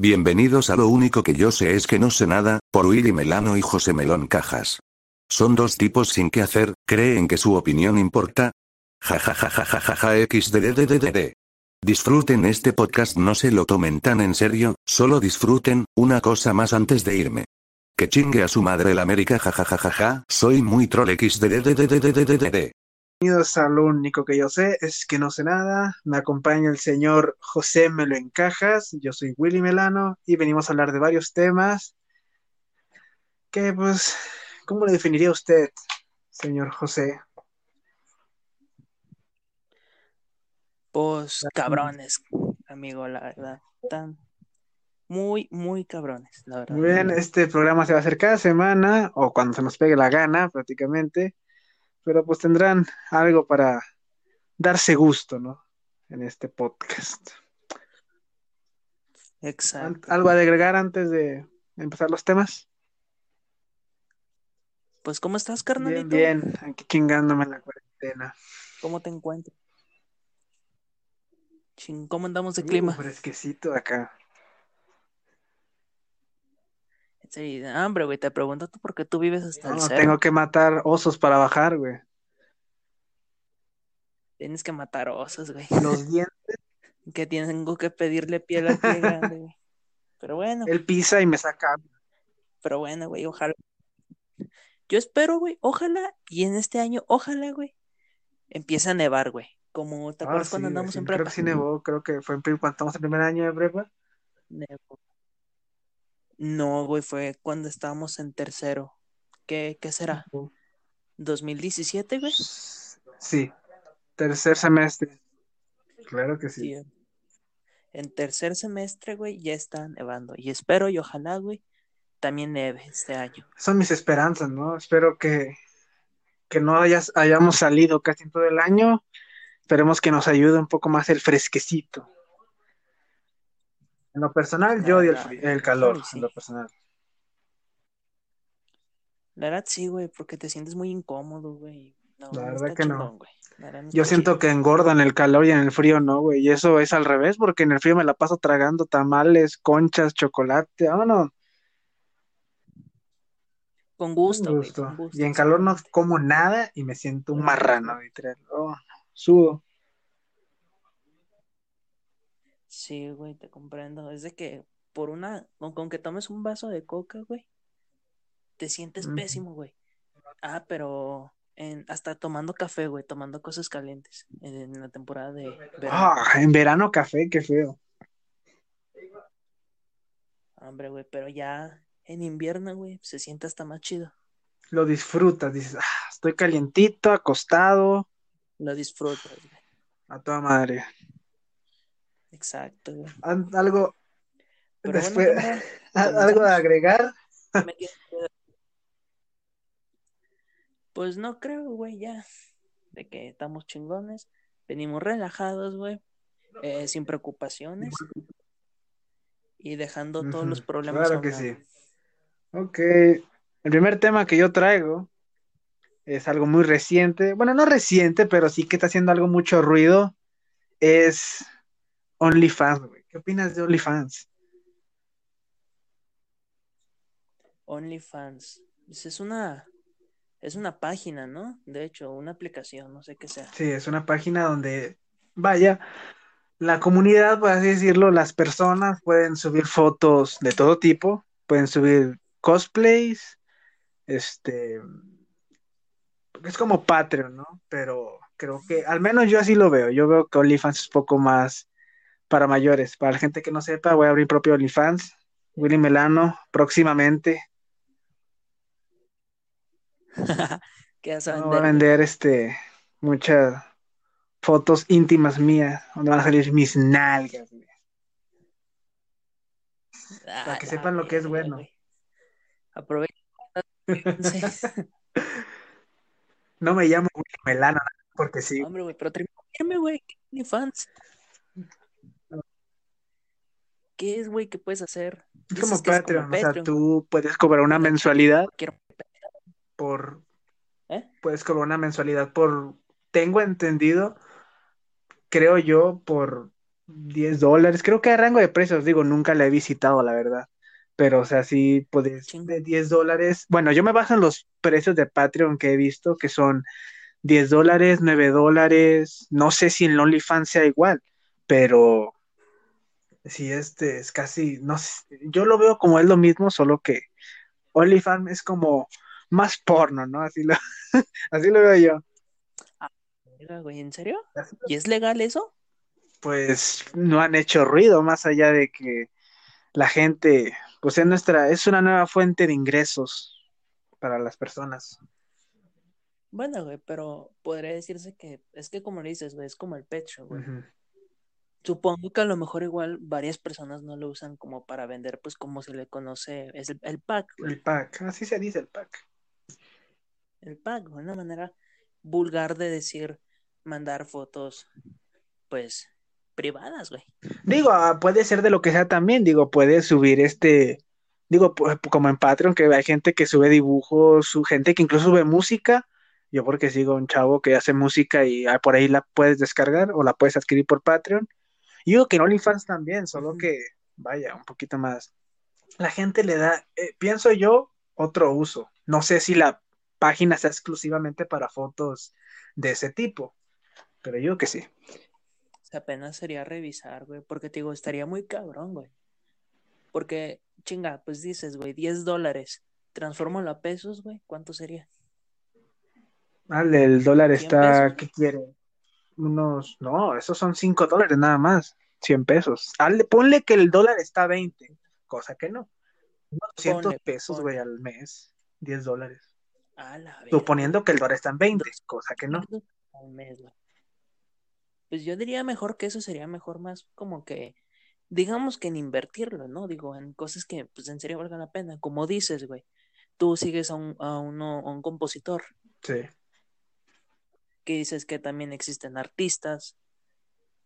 Bienvenidos a Lo único que yo sé es que no sé nada, por Willy Melano y José Melón Cajas. Son dos tipos sin qué hacer, creen que su opinión importa. Ja ja xdddddd. Disfruten este podcast, no se lo tomen tan en serio, solo disfruten, una cosa más antes de irme. Que chingue a su madre el América ja ja ja ja ja, soy muy troll xdddddd. Bienvenidos a lo único que yo sé es que no sé nada. Me acompaña el señor José Melo en Cajas. Yo soy Willy Melano y venimos a hablar de varios temas. Que pues, ¿cómo le definiría usted, señor José? Pues cabrones, amigo, la verdad. Tan muy, muy cabrones, la verdad. Muy bien, este programa se va a hacer cada semana o cuando se nos pegue la gana, prácticamente. Pero pues tendrán algo para darse gusto, ¿no? En este podcast. Exacto. ¿Algo a agregar antes de empezar los temas? Pues, ¿cómo estás, Bien, carnalito? bien, aquí chingándome en la cuarentena. ¿Cómo te encuentras? Ching, ¿cómo andamos de Uh, clima? fresquecito acá. Sí, hambre, güey, te pregunto tú porque tú vives hasta el No, cero. tengo que matar osos para bajar, güey. Tienes que matar osos, güey. Los dientes, Que tengo que pedirle piel al pie grande, güey. Pero bueno, él pisa y me saca. pero bueno, güey, ojalá. Yo espero, güey, ojalá, y en este año, ojalá, güey, empiece a nevar, güey. Como, ¿te Ah, acuerdas sí, cuando andamos sí, en creo prepa? que sí nevó, creo que fue en, cuando estamos en primer año de prepa. Nevó. No, güey, fue cuando estábamos en tercero. ¿Qué, qué será? ¿2017, güey? Sí, tercer semestre. Claro que sí. Sí. En tercer semestre, güey, ya está nevando. Y espero y ojalá, güey, también neve este año. Son mis esperanzas, ¿no? Espero que, que no hayas, hayamos salido casi en todo el año. Esperemos que nos ayude un poco más el fresquecito. En lo personal, yo odio el, el calor, sí. en lo personal. La verdad sí, güey, porque te sientes muy incómodo, güey. No, La no verdad que no. güey. No Yo siento que engordo en el calor y en el frío no, güey. Y eso es al revés, porque en el frío me la paso tragando tamales, conchas, chocolate, vámonos. Con Un gusto, güey, con gusto. Y en calor no como nada y me siento un marrano, literal. Oh, sudo. Sí, güey, te comprendo. Es de que por una, con, con que tomes un vaso de coca, güey, te sientes pésimo, güey. Ah, pero en, hasta tomando café, güey, tomando cosas calientes en, en la temporada de verano. Ah, en verano café, qué feo. Hombre, güey, pero ya en invierno, güey, se siente hasta más chido. Lo disfrutas, dices, ah, estoy calientito, acostado, Lo disfrutas, güey. a toda madre. Exacto, güey. Algo, Pero después, bueno, algo de agregar. me tienes que- Pues no creo, güey, ya. De que estamos chingones. Venimos relajados, güey. eh, sin preocupaciones. Y dejando todos los problemas Claro que lado. sí. Ok, el primer tema que yo traigo es algo muy reciente, bueno, no reciente, pero sí que está haciendo algo mucho ruido, es OnlyFans, güey. ¿Qué opinas de OnlyFans? OnlyFans. Pues es una. Es una página, ¿no? De hecho, una aplicación, no sé qué sea. Sí, es una página donde, vaya, la comunidad, por así decirlo, las personas pueden subir fotos de todo tipo, pueden subir cosplays, este, es como Patreon, ¿no? Pero creo que, al menos yo así lo veo, yo veo que OnlyFans es un poco más para mayores, para la gente que no sepa, voy a abrir propio OnlyFans, Willy Melano, próximamente, ¿Qué vas a voy a vender? este, muchas fotos íntimas mías, donde van a salir mis nalgas, güey. Ah, Para que la sepan lo que es bueno. güey. Aprovecha. No me llamo Willy Melano, porque sí. Hombre, güey, pero termina, güey. ¿Qué OnlyFans? ¿Qué es, güey, que puedes hacer? Es como Patreon, o sea, tú puedes cobrar una mensualidad Quiero- por, ¿Eh? puedes cobrar una mensualidad por, tengo entendido, creo yo, por 10 dólares, creo que hay rango de precios, digo, nunca la he visitado, la verdad. Pero, o sea, sí puedes, de 10 dólares. Bueno, yo me baso en los precios de Patreon que he visto, que son 10 dólares, 9 dólares. No sé si en OnlyFans sea igual, pero sí, este es casi, no sé, yo lo veo como es lo mismo, solo que OnlyFans es como más porno, ¿no? Así lo, así lo veo yo. Güey, ¿en serio? ¿Y es legal eso? Pues no han hecho ruido, más allá de que la gente, pues es nuestra, es una nueva fuente de ingresos para las personas. Bueno, güey, pero podría decirse que es que como le dices, güey, es como el pecho, güey. Supongo que a lo mejor igual varias personas no lo usan como para vender, pues como se le conoce, es el, el pack, güey. El pack, así se dice el pack. El pack, güey, una manera vulgar de decir mandar fotos, pues, privadas, güey. Digo, ah, puede ser de lo que sea también, digo, puede subir este, digo, como en Patreon, que hay gente que sube dibujos, su gente que incluso sube música. Yo porque sigo un chavo que hace música y ah, por ahí la puedes descargar o la puedes adquirir por Patreon. Y digo que en OnlyFans también, solo que, vaya, un poquito más. La gente le da, eh, pienso yo, otro uso. No sé si la página sea exclusivamente para fotos de ese tipo, pero yo que sí. Apenas sería revisar, güey, porque te digo, estaría muy cabrón, güey. Porque, chinga, pues dices, güey, 10 dólares, transfórmalo a pesos, güey, ¿cuánto sería? Vale, el dólar 100 está, pesos. ¿qué quiere? Unos, no, esos son 5 dólares nada más, 100 pesos. Hazle- ponle que el dólar está a 20, cosa que no. Unos 200 Ponle, pesos, güey, al mes, 10 dólares. Suponiendo que el dólar está en 20, cosa que no. 200 al mes, güey. Pues yo diría mejor que eso sería mejor más como que, digamos que en invertirlo, ¿no? Digo, en cosas que pues en serio valgan la pena. Como dices, güey, tú sigues a un, a uno, a un compositor Sí. que dices que también existen artistas.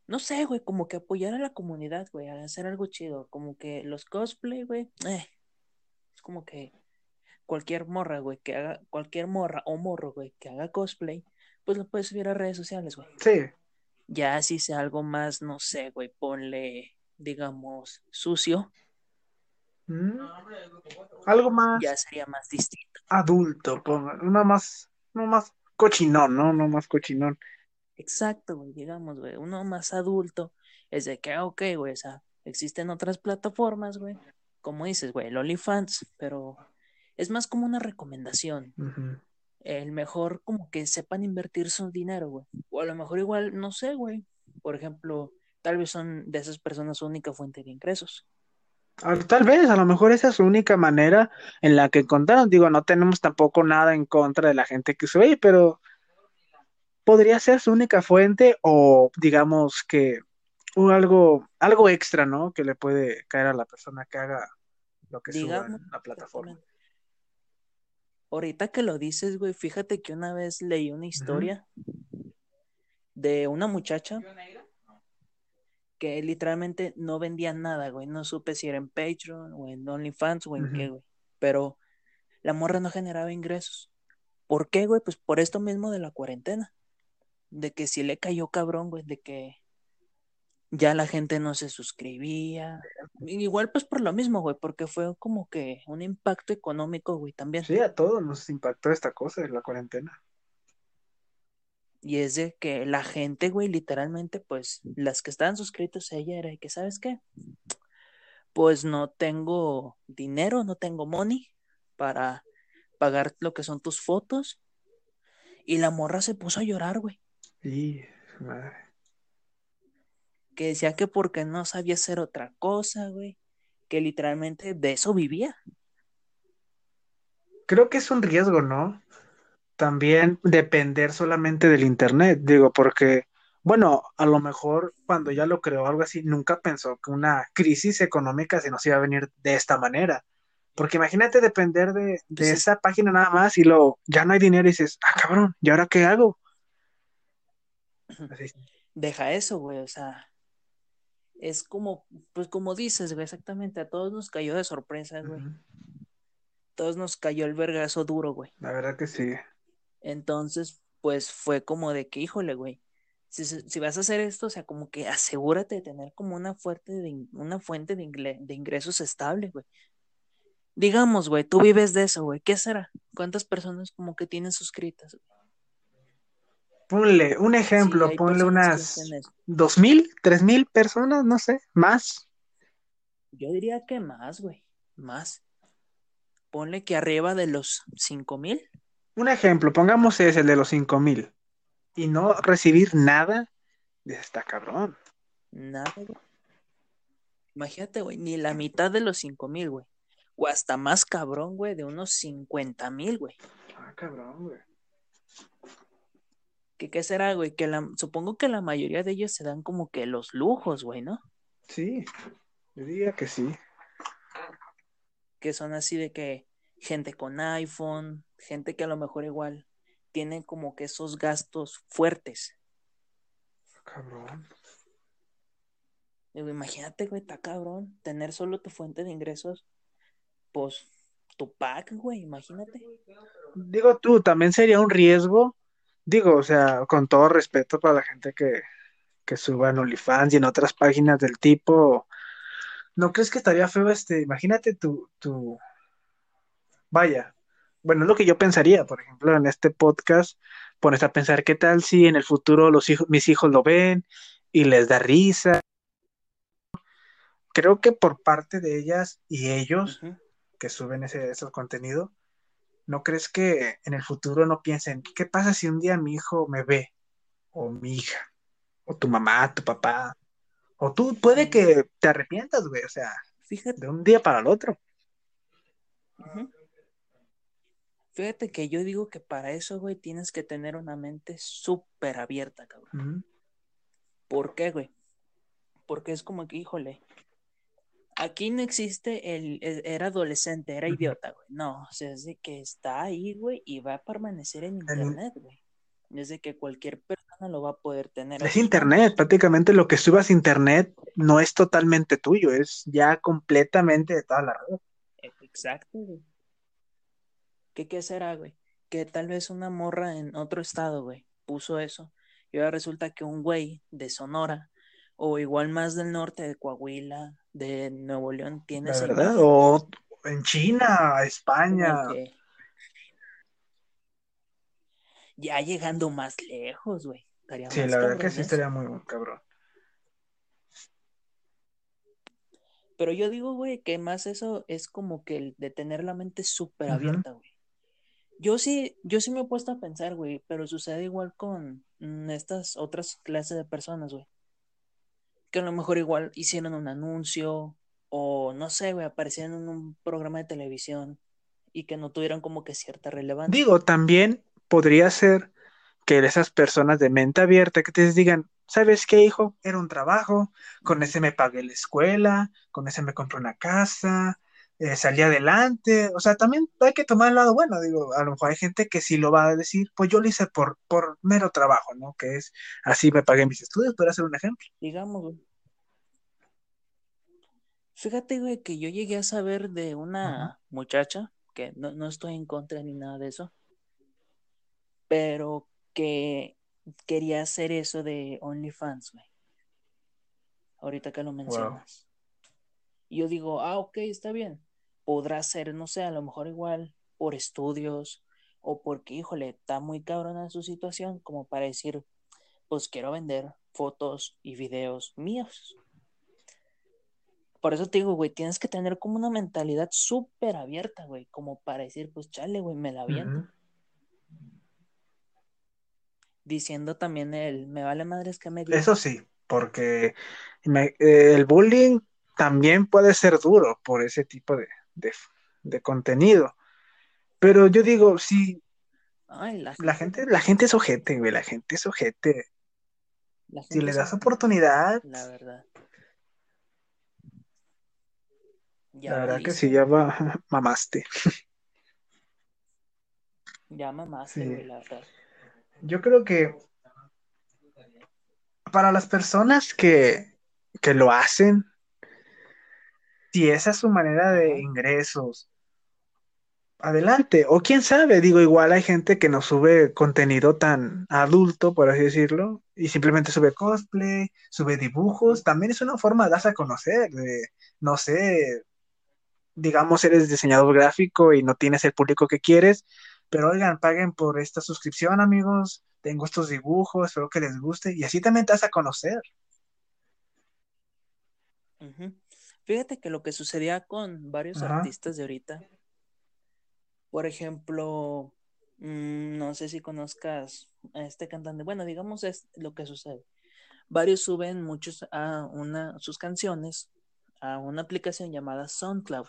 No sé, güey, como que apoyar a la comunidad, güey, a hacer algo chido. Como que los cosplay, güey, eh, es como que cualquier morra, güey, que haga, cualquier morra o morro, güey, que haga cosplay, pues lo puedes subir a redes sociales, güey. Sí, Ya si sea algo más, no sé, güey, ponle, digamos, sucio, Mm, Algo más ya sería más distinto. adulto, ponga- no más, no más cochinón, ¿no? No más cochinón. Exacto, güey, digamos, güey, uno más adulto es de que, ah, ok, güey, o sea, existen otras plataformas, güey, como dices, güey, el OnlyFans, pero es más como una recomendación. El mejor como que sepan invertir su dinero, güey. O a lo mejor igual, no sé, güey. Por ejemplo, tal vez son de esas personas su única fuente de ingresos. Ah, Tal vez, a lo mejor esa es su única manera en la que encontraron. Digo, no tenemos tampoco nada en contra de la gente que sube, ahí, pero podría ser su única fuente o digamos que un algo, algo extra, ¿no? Que le puede caer a la persona que haga lo que suba Digamos, en la plataforma. Ahorita que lo dices, güey, fíjate que una vez leí una historia de una muchacha que literalmente no vendía nada, güey. No supe si era en Patreon o en OnlyFans o en qué, güey. Pero la morra no generaba ingresos. ¿Por qué, güey? Pues por esto mismo de la cuarentena. De que sí le cayó cabrón, güey, de que ya la gente no se suscribía. Igual pues por lo mismo, güey, porque fue como que un impacto económico, güey, también. Sí, a todos nos impactó esta cosa de la cuarentena. Y es de que la gente, güey, literalmente, pues, las que estaban suscritos a ella era de que, ¿sabes qué? Pues no tengo dinero, no tengo money para pagar lo que son tus fotos. Y la morra se puso a llorar, güey. Y madre. Que decía que porque no sabía hacer otra cosa, güey. Que literalmente de eso vivía. Creo que es un riesgo, ¿no? También depender solamente del internet, digo, porque, bueno, a lo mejor cuando ya lo creó algo así, nunca pensó que una crisis económica se nos iba a venir de esta manera. Porque imagínate depender de, de es- esa página nada más y luego ya no hay dinero y dices, ah, cabrón, ¿y ahora qué hago? Así. Deja eso, güey, o sea. Es como, pues como dices, güey, exactamente. A todos nos cayó de sorpresa, güey. Ujú. Todos nos cayó el vergazo duro, güey. La verdad que sí. Entonces, pues fue como de que, híjole, güey, si, si- vas a hacer esto, o sea, como que asegúrate de tener como una fuerte de, una fuente de, de ingresos estable, güey. Digamos, güey, tú vives de eso, güey. ¿Qué será? ¿Cuántas personas como que tienen suscritas? güey? Ponle un ejemplo, ponle unas dos mil, tres mil personas, no sé, más. Yo diría que más, güey. Más. Ponle que arriba de los cinco mil. Un ejemplo, pongamos ese, el de los cinco mil. Y no recibir nada, está cabrón. Nada, güey. Imagínate, güey, ni la mitad de los cinco mil, güey. O hasta más cabrón, güey, de unos cincuenta mil, güey. Ah, cabrón, güey. ¿Qué, qué será, güey? Que la, supongo que la mayoría de ellos se dan como que los lujos, güey, ¿no? Sí, yo diría que sí. Que son así de que gente con iPhone, gente que a lo mejor igual tiene como que esos gastos fuertes. Cabrón. Digo, imagínate, güey, está cabrón, tener solo tu fuente de ingresos, pues tu pack, güey, imagínate. Digo tú, también sería un riesgo. Digo, o sea, con todo respeto para la gente que, que suba en OnlyFans y en otras páginas del tipo. ¿No crees que estaría feo este? Imagínate tu, tu... Vaya. Bueno, es lo que yo pensaría, por ejemplo, en este podcast, pones a pensar qué tal si en el futuro los hijos, mis hijos lo ven y les da risa. Creo que por parte de ellas y ellos que suben ese, ese contenido, ¿no crees que en el futuro no piensen, ¿qué pasa si un día mi hijo me ve? O mi hija, o tu mamá, tu papá, o tú, puede que te arrepientas, güey, o sea, Fíjate, de un día para el otro. Fíjate que yo digo que para eso, güey, tienes que tener una mente súper abierta, cabrón. ¿Por qué, güey? Porque es como que, híjole, aquí no existe el, el- era adolescente, era idiota, güey. No, o sea, es de que está ahí, güey, y va a permanecer en internet, güey. Es de que cualquier persona lo va a poder tener. Es internet, prácticamente lo que subas a internet no es totalmente tuyo, es ya completamente de toda la red. manos. Exacto, güey. ¿Qué, qué será, güey? Que tal vez una morra en otro estado, güey, puso eso. Y ahora resulta que un güey de Sonora, o igual más del norte, de Coahuila, de Nuevo León, tiene La verdad, o en China, España, ya llegando más lejos, güey. Sí, la verdad que sí eso. estaría muy cabrón. Pero yo digo, güey, que más eso es como que el de tener la mente súper abierta, güey. Yo sí, yo sí me he puesto a pensar, güey, pero sucede igual con mm, estas otras clases de personas, güey. Que a lo mejor igual hicieron un anuncio o no sé, güey, aparecieron en un programa de televisión y que no tuvieron como que cierta relevancia. Digo, también podría ser que esas personas de mente abierta que te digan, ¿sabes qué, hijo? Era un trabajo, con ese me pagué la escuela, con ese me compré una casa, eh, salí adelante. O sea, también hay que tomar el lado bueno. Digo, a lo mejor hay gente que sí lo va a decir, pues yo lo hice por, por mero trabajo, ¿no? Que es, así me pagué mis estudios, podría ser un ejemplo. digamos, güey. Fíjate, güey, que yo llegué a saber de una muchacha, que no, no estoy en contra ni nada de eso, pero que quería hacer eso de OnlyFans, güey. Ahorita que lo mencionas. Y yo digo, ah, ok, está bien. Podrá ser, no sé, a lo mejor igual por estudios o porque, híjole, está muy cabrona su situación como para decir, pues quiero vender fotos y videos míos. Por eso te digo, güey, tienes que tener como una mentalidad súper abierta, güey, como para decir, pues chale, güey, me la aviento. Ujú. Diciendo también el, me vale madres que me. Eso sí, porque me- eh, el bullying también puede ser duro por ese tipo de, de- de contenido. Pero yo digo, Ay, la, la gente, la gente es ojete, güey, la gente es ojete. Si le das un- oportunidad, La verdad. la verdad que sí, ya va, mamaste. Ya mamaste, Sí. güey, la verdad. Yo creo que para las personas que, que lo hacen, si esa es su manera de ingresos, adelante. O quién sabe, digo, igual hay gente que no sube contenido tan adulto, por así decirlo, y simplemente sube cosplay, sube dibujos. También es una forma de darse a conocer, de, no sé, digamos, eres diseñador gráfico y no tienes el público que quieres, pero oigan, paguen por esta suscripción, amigos. Tengo estos dibujos, espero que les guste. Y así también te das a conocer. Fíjate que lo que sucedía con varios Ajá. artistas de ahorita, por ejemplo, mm, no sé si conozcas a este cantante, bueno, digamos es lo que sucede. Varios suben muchos a una sus canciones a una aplicación llamada SoundCloud.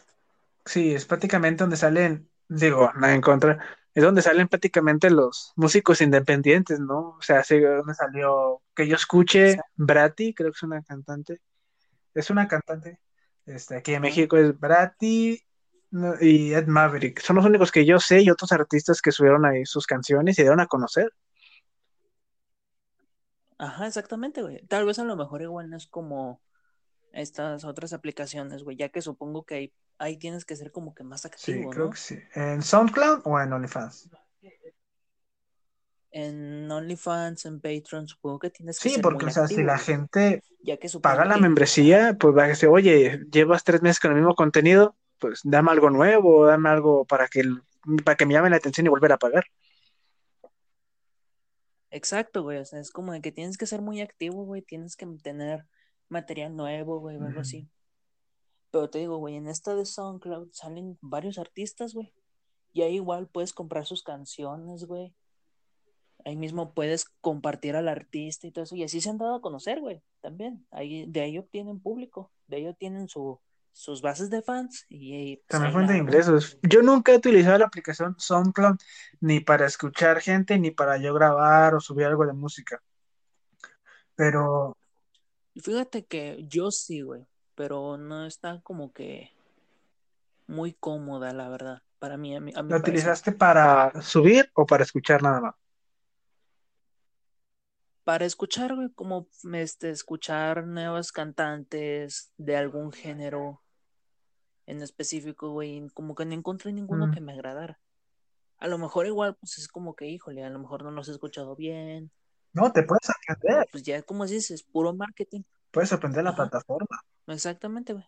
Sí, es prácticamente donde salen, digo, nada en contra, es donde salen prácticamente los músicos independientes, ¿no? O sea, sí, donde salió, que yo escuche. Bratty, creo que es una cantante, es una cantante, este, aquí en. México es Bratty no, y Ed Maverick, son los únicos que yo sé y otros artistas que subieron ahí sus canciones y dieron a conocer. Ajá, exactamente, güey. Tal vez a lo mejor igual no es como estas otras aplicaciones, güey, ya que supongo que ahí, ahí tienes que ser como que más Sí, activo, creo ¿no? que sí. ¿En SoundCloud o en OnlyFans? En OnlyFans, en Patreon, supongo que tienes que Sí, ser porque, muy o sea, si la gente ya que paga la que, membresía, pues va a decir, oye, llevas tres meses con el mismo contenido, pues dame algo nuevo, dame algo para que, para que me llame la atención y volver a pagar. exacto, güey, o sea, es como de que tienes que ser muy activo, güey, tienes que tener material nuevo, güey, o algo así. Pero te digo, güey, en esta de SoundCloud salen varios artistas, güey, y ahí igual puedes comprar sus canciones, güey. Ahí mismo puedes compartir al artista y todo eso. Y así se han dado a conocer, güey, también. Ahí, de ahí obtienen público, de ahí obtienen su, sus bases de fans y, y, pues También fuente de ingresos. Yo nunca he utilizado la aplicación SoundCloud ni para escuchar gente, ni para yo grabar o subir algo de música. Pero fíjate que yo sí, güey, pero no está como que muy cómoda, la verdad, para mí, a mi, a mi ¿la utilizaste para subir o para escuchar nada más? Para escuchar, güey, como este, escuchar nuevos cantantes de algún género en específico, güey, como que no encontré ninguno Mm. que me agradara. A lo mejor igual, pues es como que, híjole, a lo mejor no los he escuchado bien, No, te puedes o sorprender, pues ya, como dices, puro marketing. puedes sorprender la Ajá, plataforma. exactamente, güey.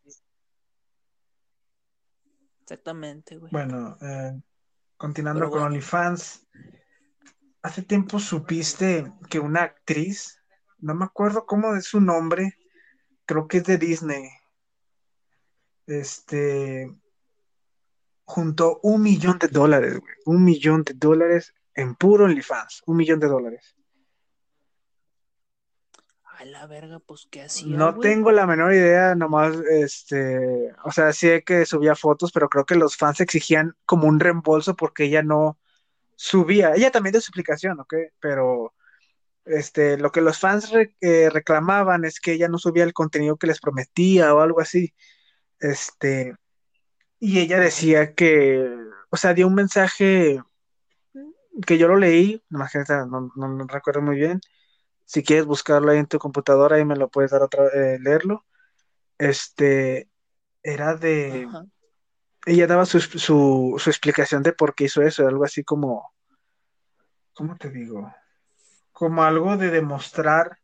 Exactamente, güey. Bueno, eh, continuando Pero con bueno, OnlyFans, hace tiempo supiste que una actriz, no me acuerdo cómo es su nombre, creo que es de Disney, este, juntó un millón de dólares, güey, un millón de dólares en puro OnlyFans, un millón de dólares. a la verga, pues, ¿qué hacía, No güey? tengo la menor idea, nomás, este, o sea, sé que subía fotos, pero creo que los fans exigían como un reembolso porque ella no subía, ella también dio su explicación, ¿ok? Pero, este, lo que los fans eh, reclamaban es que ella no subía el contenido que les prometía o algo así, este, y ella decía que, o sea, dio un mensaje que yo lo leí, no, no, no recuerdo muy bien, si quieres buscarlo ahí en tu computadora, ahí me lo puedes dar otra, eh, leerlo, este, era de. Ella daba su, su, su explicación de por qué hizo eso, algo así como, ¿cómo te digo? Como algo de demostrar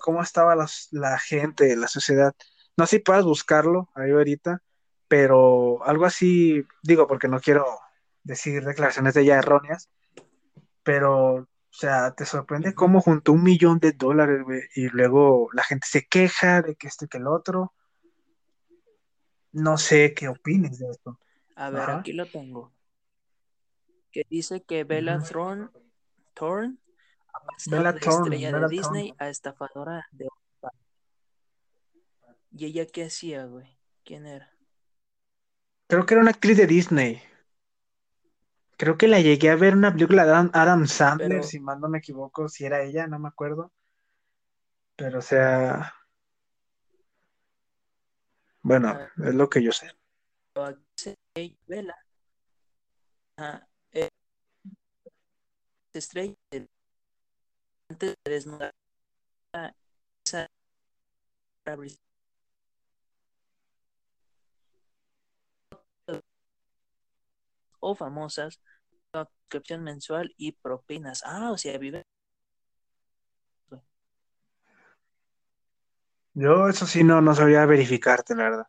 cómo estaba las- la gente, la sociedad. No sé si puedas buscarlo ahí ahorita, pero algo así, digo, porque no quiero decir declaraciones de ella erróneas, pero, o sea, te sorprende cómo juntó un millón de dólares, güey, y luego la gente se queja de que esto y que el otro. No sé qué opines de esto. A ver, Ajá. aquí lo tengo. Que dice que Bella. Thorne, Thorne ha pasado Bella de Thorne, estrella de Disney Thorne. a estafadora de. ¿Y ella qué hacía, güey? ¿Quién era? Creo que era una actriz de Disney. Creo que la llegué a ver en una película de Adam, Adam Sandler, Pero, si mal no me equivoco, si era ella, no me acuerdo. Pero, o sea, bueno, ah, es lo que yo sé. ah, es estrella antes de desnudar esa o famosas, suscripción mensual y propinas. Ah, o sea, vive. Yo eso sí no, no sabría verificarte, la verdad.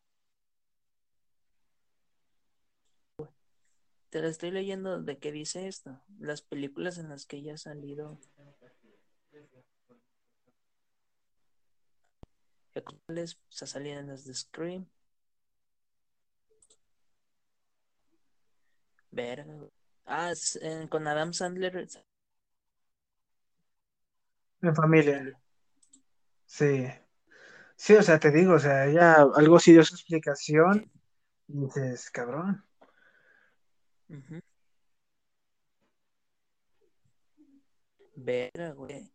Te lo estoy leyendo de qué dice esto. Las películas en las que ella ha salido. Salido en las de Scream. Güey. Ah, con Adam Sandler. En familia. Sí. Sí, o sea, te digo, o sea, ella algo sí dio su explicación y dices, cabrón. Ujú. Verga, güey.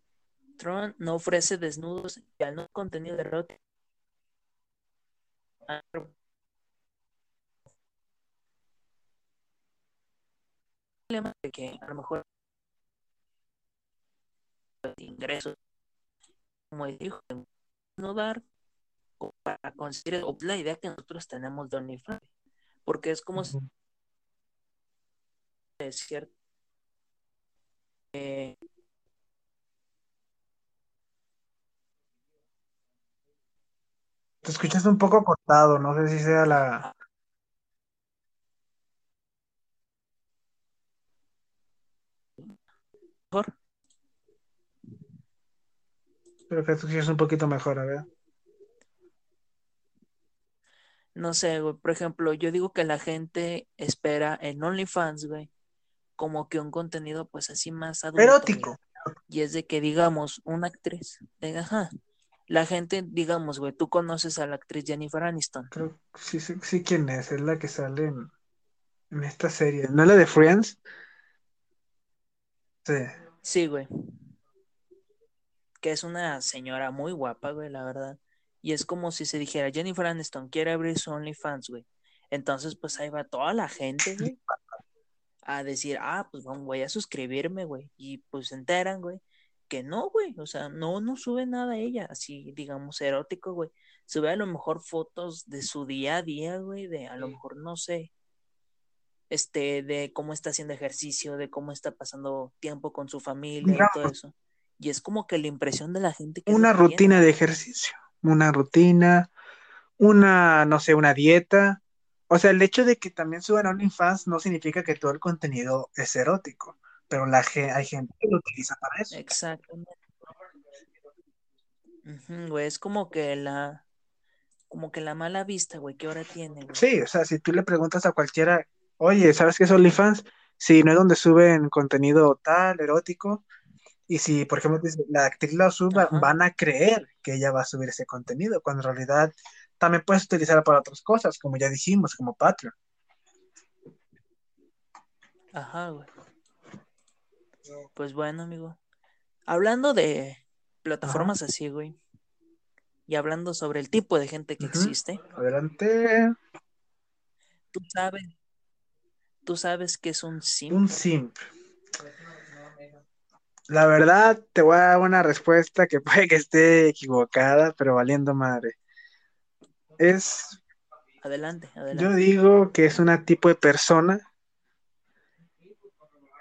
Tron no ofrece desnudos y al no contenido de que a lo mejor ingresos, como dijo, no dar para conseguir o la idea que nosotros tenemos de OnlyFans, porque es como si es cierto. eh, Te escuchas un poco cortado, no sé si sea la... mejor. Pero que escuchas un poquito mejor, a ver. No sé, güey. Por ejemplo, yo digo que la gente espera en OnlyFans, güey, como que un contenido, pues así más adulto, Erótico. güey. Y es de que, digamos, una actriz, de, ajá, la gente, digamos, güey, tú conoces a la actriz Jennifer Aniston. Creo que sí, sí, sí, quién es, es la que sale en, en esta serie. ¿No es la de Friends? Sí. Sí, güey. Que es una señora muy guapa, güey, la verdad. Y es como si se dijera, Jennifer Aniston quiere abrir su OnlyFans, güey. Entonces, pues ahí va toda la gente, güey, a decir, ah, pues vamos, voy a suscribirme, güey. Y pues se enteran, güey, que no, güey. O sea, no, no sube nada ella, así, digamos, erótico, güey. Sube a lo mejor fotos de su día a día, güey, de a lo mejor, no sé, este, de cómo está haciendo ejercicio, de cómo está pasando tiempo con su familia y todo eso. Y es como que la impresión de la gente que Una rutina de ejercicio, una rutina, una, no sé, una dieta. O sea, el hecho de que también suban a OnlyFans no significa que todo el contenido es erótico, pero la, hay gente que lo utiliza para eso. Exactamente. Güey, es como que la, como que la mala vista, güey, que ahora tiene, güey. Sí, o sea, si tú le preguntas a cualquiera, oye, ¿sabes qué es OnlyFans? Si no es donde suben contenido tal, erótico, y si, por ejemplo, la actriz lo suba, Ajá. van a creer que ella va a subir ese contenido, cuando en realidad también puedes utilizarlo para otras cosas, como ya dijimos, como Patreon. Ajá, güey. Pues bueno, amigo. Hablando de plataformas así, güey. Y hablando sobre el tipo de gente que existe, Adelante. tú sabes, tú sabes que es un simp. Un simp. La verdad, te voy a dar una respuesta que puede que esté equivocada, pero valiendo madre. Es, Adelante, yo adelante. digo que es una tipo de persona,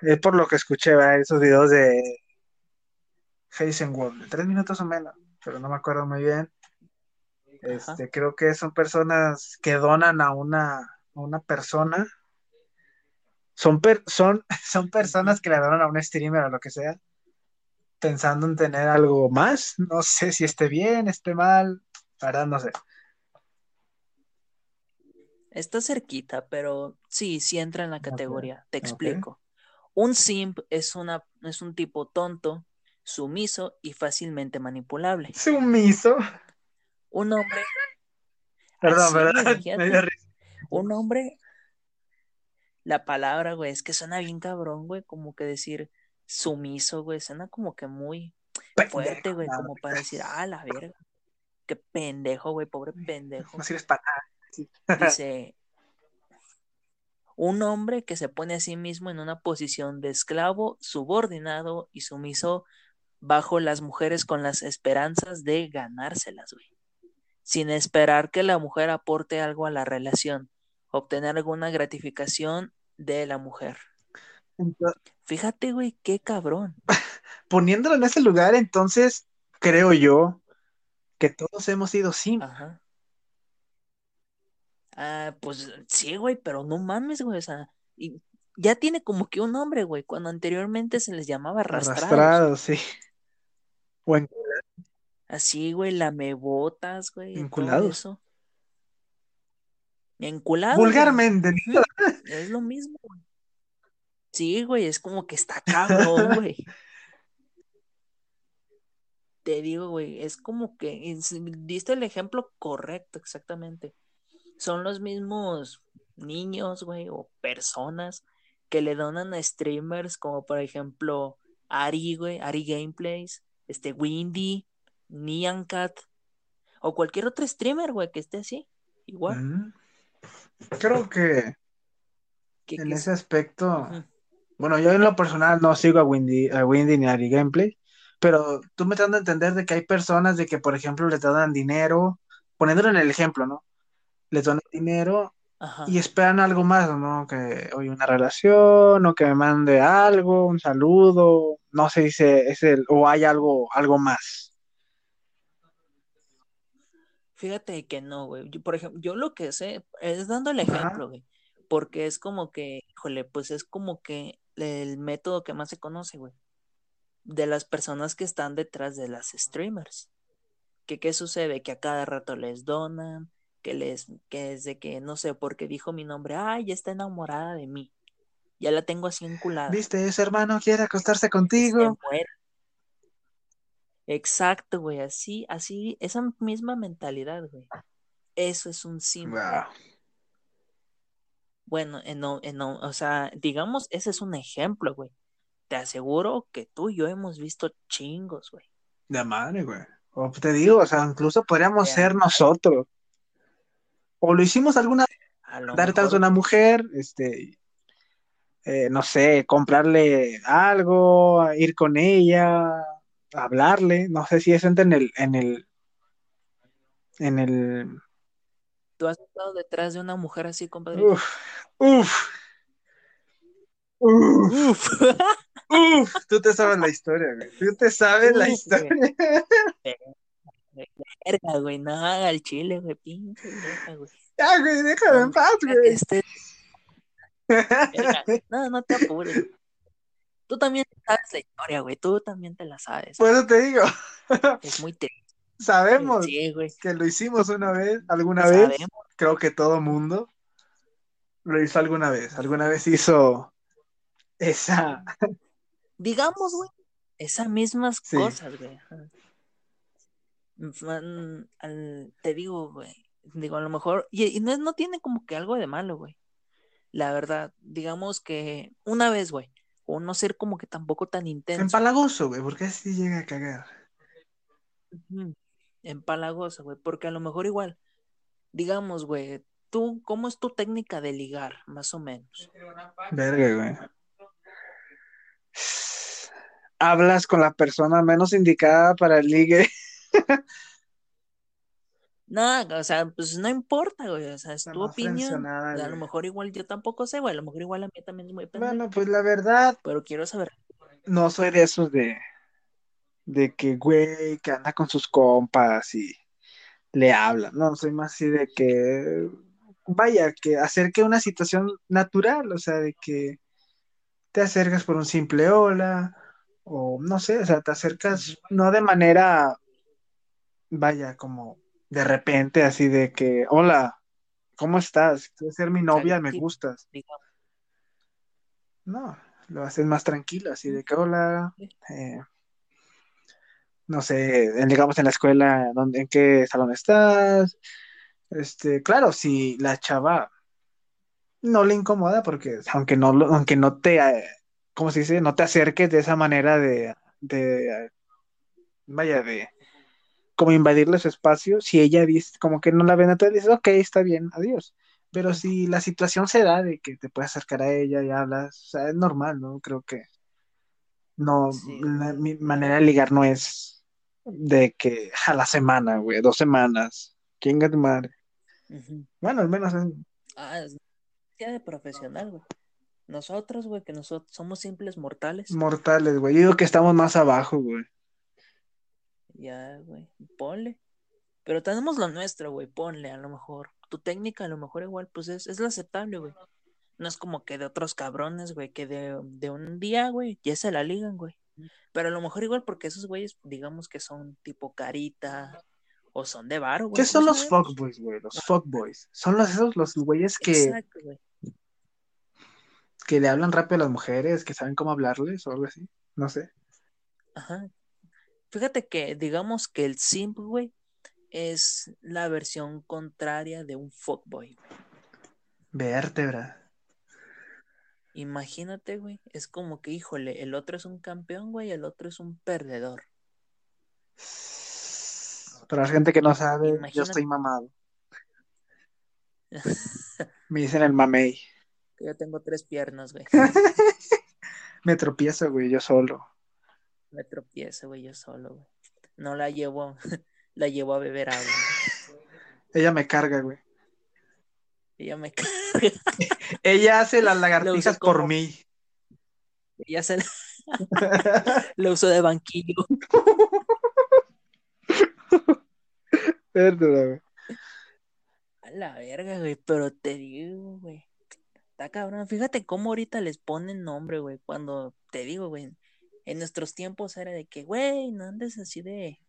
es por lo que escuché, ¿verdad? esos videos de Heisenwald, de tres minutos o menos, pero no me acuerdo muy bien. Este, creo que son personas que donan a una, a una persona. Son, per- son, son personas que le donan a un streamer o lo que sea, pensando en tener algo más. No sé si esté bien, esté mal, la verdad no sé. Está cerquita, pero sí, sí entra en la categoría. Te explico. Un simp es una, es un tipo tonto, sumiso y fácilmente manipulable. Sumiso. Un hombre, Perdón, ¿verdad? Me dio imagínate. risa. Un hombre, la palabra, güey, es que suena bien cabrón, güey, como que decir sumiso, güey, suena como que muy fuerte, güey, como para decir, ah, la verga, qué pendejo, güey, pobre pendejo. no sirves para nada. Sí. Dice, un hombre que se pone a sí mismo en una posición de esclavo, subordinado y sumiso bajo las mujeres con las esperanzas de ganárselas, güey. Sin esperar que la mujer aporte algo a la relación, obtener alguna gratificación de la mujer. Ento- Fíjate, güey, qué cabrón. poniéndolo en ese lugar, entonces creo yo que todos hemos sido simp. Ajá. Ah, pues sí, güey, pero no mames, güey, o sea, y ya tiene como que un nombre, güey, cuando anteriormente se les llamaba arrastrados. Arrastrados, sí. O en- Así, güey, lamebotas, güey, Enculados. eso. Enculados, güey. vulgarmente. Es lo mismo, güey. Sí, güey, es como que está cabrón, güey. Te digo, güey, es como que es- diste el ejemplo correcto, exactamente. Son los mismos niños, güey, o personas que le donan a streamers como por ejemplo Ari, güey, Ari Gameplays, este Windy, Nyan Cat, o cualquier otro streamer, güey, que esté así, igual. Mm. Creo que en ese aspecto. Bueno, yo en lo personal no sigo a Windy, a Windy ni a Ari Gameplay, pero tú me estás dando a entender de que hay personas de que, por ejemplo, les donan dinero, poniéndolo en el ejemplo, ¿no? Les donan dinero Ajá. y esperan algo más, ¿no? Que hoy una relación o que me mande algo, un saludo, no sé si se- es el, o hay algo, algo más. Fíjate que no, güey. Yo, por ejemplo, yo lo que sé es dando el Ajá. ejemplo, güey. Porque es como que, híjole, pues es como que el método que más se conoce, güey. De las personas que están detrás de las streamers. Que qué sucede? Que a cada rato les donan, que les, que es de que, no sé, porque dijo mi nombre, ay, ya está enamorada de mí. Ya la tengo así enculada. ¿Viste? Ese hermano quiere acostarse Se contigo. Exacto, güey, así, así, esa misma mentalidad, güey. Eso es un. Wow. Bueno, en, no- en no- o sea, digamos, ese es un ejemplo, güey. Te aseguro que tú y yo hemos visto chingos, güey. De madre, güey. O te digo, o sea, incluso podríamos De ser nosotros. O lo hicimos alguna dar tal a una mujer, este, eh, no sé, comprarle algo, ir con ella, hablarle, no sé si eso entra en el, en el, en el, tú has estado detrás de una mujer así, compadre. uf, uf, uf, Uf. uf, tú te sabes la historia, güey, tú te sabes la historia. Verga, güey, no, al chile, güey, pinche vieja, güey. Ya, güey, déjame en paz, güey. Este, verga, no, no te apures. Tú también sabes la historia, güey, tú también te la sabes. Por eso te digo, Es muy triste, sabemos sí, que lo hicimos una vez, alguna vez, Sabemos, creo que todo mundo lo hizo alguna vez, alguna vez hizo esa, digamos, güey, esas mismas Sí. cosas, güey. te digo, güey, digo, a lo mejor, y, y no, no tiene como que algo de malo, güey. La verdad, digamos que una vez, güey, o no ser como que tampoco tan intenso. empalagoso, güey, porque así llega a cagar. Ujú, Empalagosa, güey, porque a lo mejor igual, digamos, güey, tú, ¿cómo es tu técnica de ligar, más o menos? Verga, güey. Hablas con la persona menos indicada para el ligue. No, o sea, pues no importa, güey, o sea, es tu opinión. A lo mejor igual yo tampoco sé, güey, a lo mejor igual a mí también es muy pendejo, Bueno, pues la verdad, pero quiero saber. no soy de esos de, de que, güey, que anda con sus compas y le habla. No, soy más así de que, vaya, que acerque una situación natural, o sea, de que te acercas por un simple hola, o no sé, o sea, te acercas no de manera, vaya, como de repente, así de que, hola, ¿cómo estás? ¿Quieres ser mi novia? Me gustas. No, lo haces más tranquilo, así de que hola, eh, no sé, digamos en la escuela, ¿dónde, en qué salón estás? Este, claro, si la chava no le incomoda, porque aunque no, lo- aunque no te, eh, ¿cómo se dice? No te acerques de esa manera de, de, vaya, de como invadirle su espacio, si ella dice, como que no la ven, entonces dices, ok, está bien, adiós. Pero si la situación se da de que te puedes acercar a ella y hablas, o sea, es normal, ¿no? Creo que no, Sí. la- mi manera de ligar no es de que a la semana, güey, dos semanas. Chinga tu madre. Ujú. Bueno, al menos es- Ah, es ya de profesional, güey. Nosotros, güey, que nosotros somos simples mortales. Mortales, güey. Yo digo que estamos más abajo, güey. Ya, güey, ponle. Pero tenemos lo nuestro, güey, ponle a lo mejor. Tu técnica a lo mejor igual, pues es, es lo aceptable, güey. No es como que de otros cabrones, güey, que de, de un día, güey, ya se la ligan, güey. Pero a lo mejor igual porque esos güeyes, digamos que son tipo carita o son de varo, güey. ¿Qué son ¿cómo los fuckboys, güey? Los fuckboys. Son los esos los güeyes que, Exacto, güey. que le hablan rápido a las mujeres, que saben cómo hablarles o algo así. No sé. Ajá. Fíjate que, digamos que el simp, güey, es la versión contraria de un fuckboy. güey. Vértebra. Imagínate, güey, es como que, híjole, el otro es un campeón, güey, el otro es un perdedor. Para la gente que no sabe, yo estoy mamado. Me dicen el mamey. Que yo tengo tres piernas, güey. Me tropiezo, güey, yo solo. Me tropiezo, güey, yo solo, güey. No la llevo, la llevo a beber agua. Ella me carga, güey. Ella me Ella hace las La lagartijas por como- mí. ella se la, la uso de banquillo. Güey. A la verga, güey, pero te digo, güey. Está cabrón. Fíjate cómo ahorita les ponen nombre, güey. Cuando te digo, güey. En nuestros tiempos era de que, güey, no andes así de.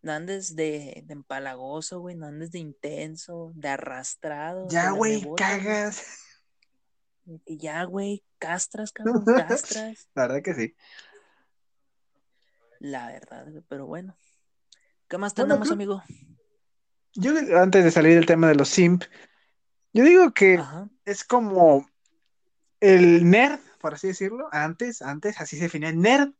No andes de, de empalagoso, güey. No andes de intenso, de arrastrado. Ya, güey, cagas. ya, güey, castras, cabrón, castras. La verdad que sí. La verdad, güey, pero bueno. ¿Qué más tenemos, amigo? Yo, antes de salir del tema de los simp, yo digo que Ajá. es como el nerd, por así decirlo. Antes, antes, así se definía el nerd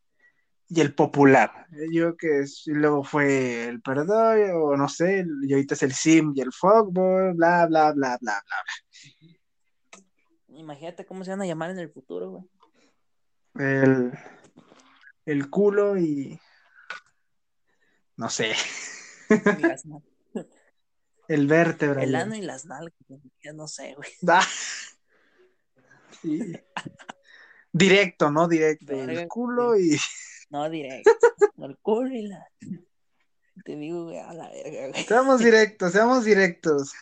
y el popular. Yo digo que es- y luego fue el perdón, o no sé, y ahorita es el simp y el fuckboy, bla, bla, bla, bla, bla. Imagínate cómo se van a llamar en el futuro, güey. El, el culo y. No sé. Las El vértebra. El ano y las nalgas, ya no sé, güey. Ah. Sí. Directo, ¿no? Directo. Verga, el culo y. No, directo. El culo y la. Te digo, güey, a la verga, güey. Seamos directos, seamos directos.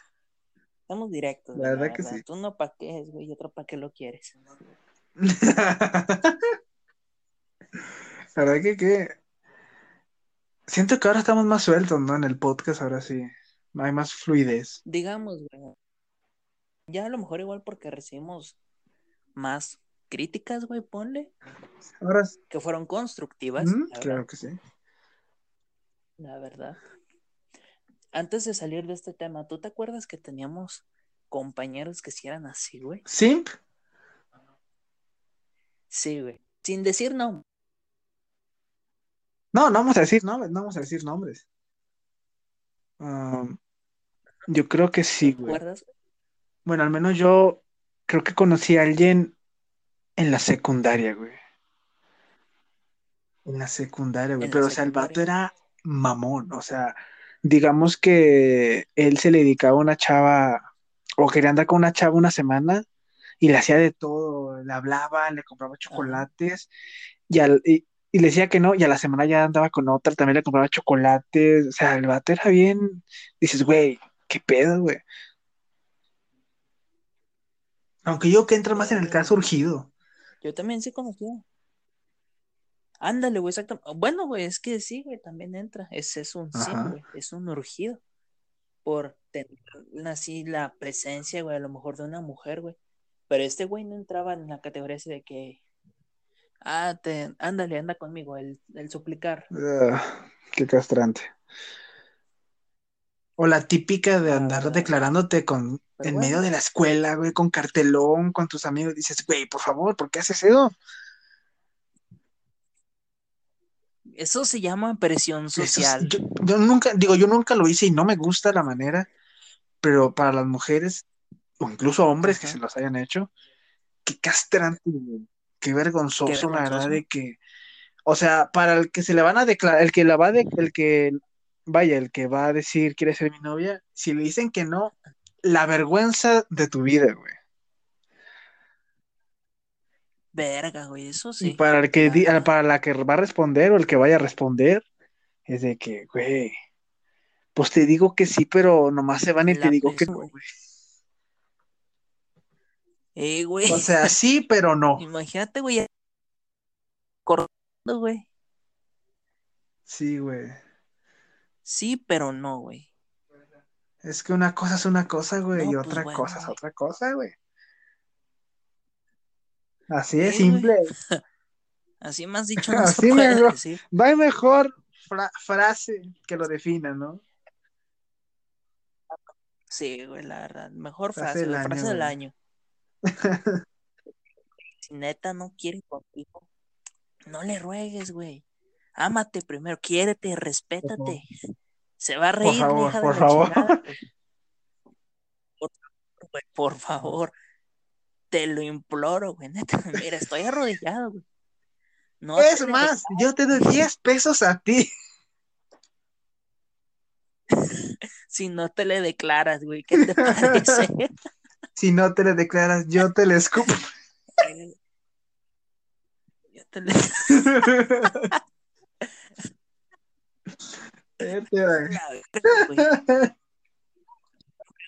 Estamos directos. La güey, verdad que sí. Tú no pa' qué es, güey, y otro pa' qué lo quieres. La verdad que, que siento que ahora estamos más sueltos, ¿no? En el podcast, ahora sí. Hay más fluidez. Digamos, güey. Ya a lo mejor igual porque recibimos más críticas, güey, ponle, Ahora que fueron constructivas, Mm, la claro que sí. la verdad. Antes de salir de este tema, ¿tú te acuerdas que teníamos compañeros que sí eran así, güey? Simp, Sí, güey. Sin decir no. No, no vamos a decir nombres, no vamos a decir nombres. Um, yo creo que sí, ¿Te güey. Bueno, al menos yo creo que conocí a alguien en la secundaria, güey. En la secundaria, güey. Pero, o sea, el vato era mamón. O sea, digamos que él se le dedicaba a una chava, o quería andar con una chava una semana, y le hacía de todo. Le hablaba, le compraba chocolates, y, al- y, y le decía que no, y a la semana ya andaba con otra, también le compraba chocolates. O sea, el vato era bien. Dices, güey, qué pedo, güey. Aunque yo que entra más en el caso urgido. Yo también sí conocía. Ándale, güey, exacto. Bueno, güey, es que sí, güey, también entra. Ese es un Ajá. güey, es un urgido. Por tener así la presencia, güey, a lo mejor de una mujer, güey. Pero este güey no entraba en la categoría así de que, ah, te, ándale, anda conmigo, el, el suplicar. Ah, qué castrante. O la típica de La andar declarándote con, Pero en bueno. medio de la escuela, güey, con cartelón, con tus amigos. Dices, güey, por favor, ¿por qué haces eso? Eso se llama presión es- social. yo, yo nunca, digo, yo nunca lo hice y no me gusta la manera, pero para las mujeres, o incluso hombres que se los hayan hecho, qué castrante, güey, qué vergonzoso, Qué la verdad, de que, o sea, para el que se le van a declarar, el que la va de, el que, vaya, el que va a decir quiere ser mi novia, si le dicen que no, la vergüenza de tu vida, güey. Verga, güey, eso sí. Y para el que para la que va a responder o el que vaya a responder, es de que, güey, pues te digo que sí, pero nomás se van y te digo que no, güey. Eh, güey. O sea, sí, pero no. Imagínate, güey. Corriendo, güey. Sí, güey. Sí, pero no, güey. Es que una cosa es una cosa, güey, No, y pues otra bueno, cosa es güey. otra cosa, güey. Así Sí, güey. simple. Así me has dicho, no Así mejor. decir. No hay mejor fra- frase que lo defina, ¿no? Sí, güey, la verdad. Mejor Frase frase, del güey, año, frase del año. Si neta no quiere contigo, no le ruegues, güey. Ámate primero, quiérete, respétate. Se va a reír, la favor, hija de por la favor. chingada, güey. Por favor, güey, por favor. Te lo imploro, güey. Neta, mira, estoy arrodillado, güey. No es más, yo te doy 10 pesos a ti. si no te le declaras, güey. ¿Qué te parece? Si no te le declaras, yo te le escupo. Yo te le-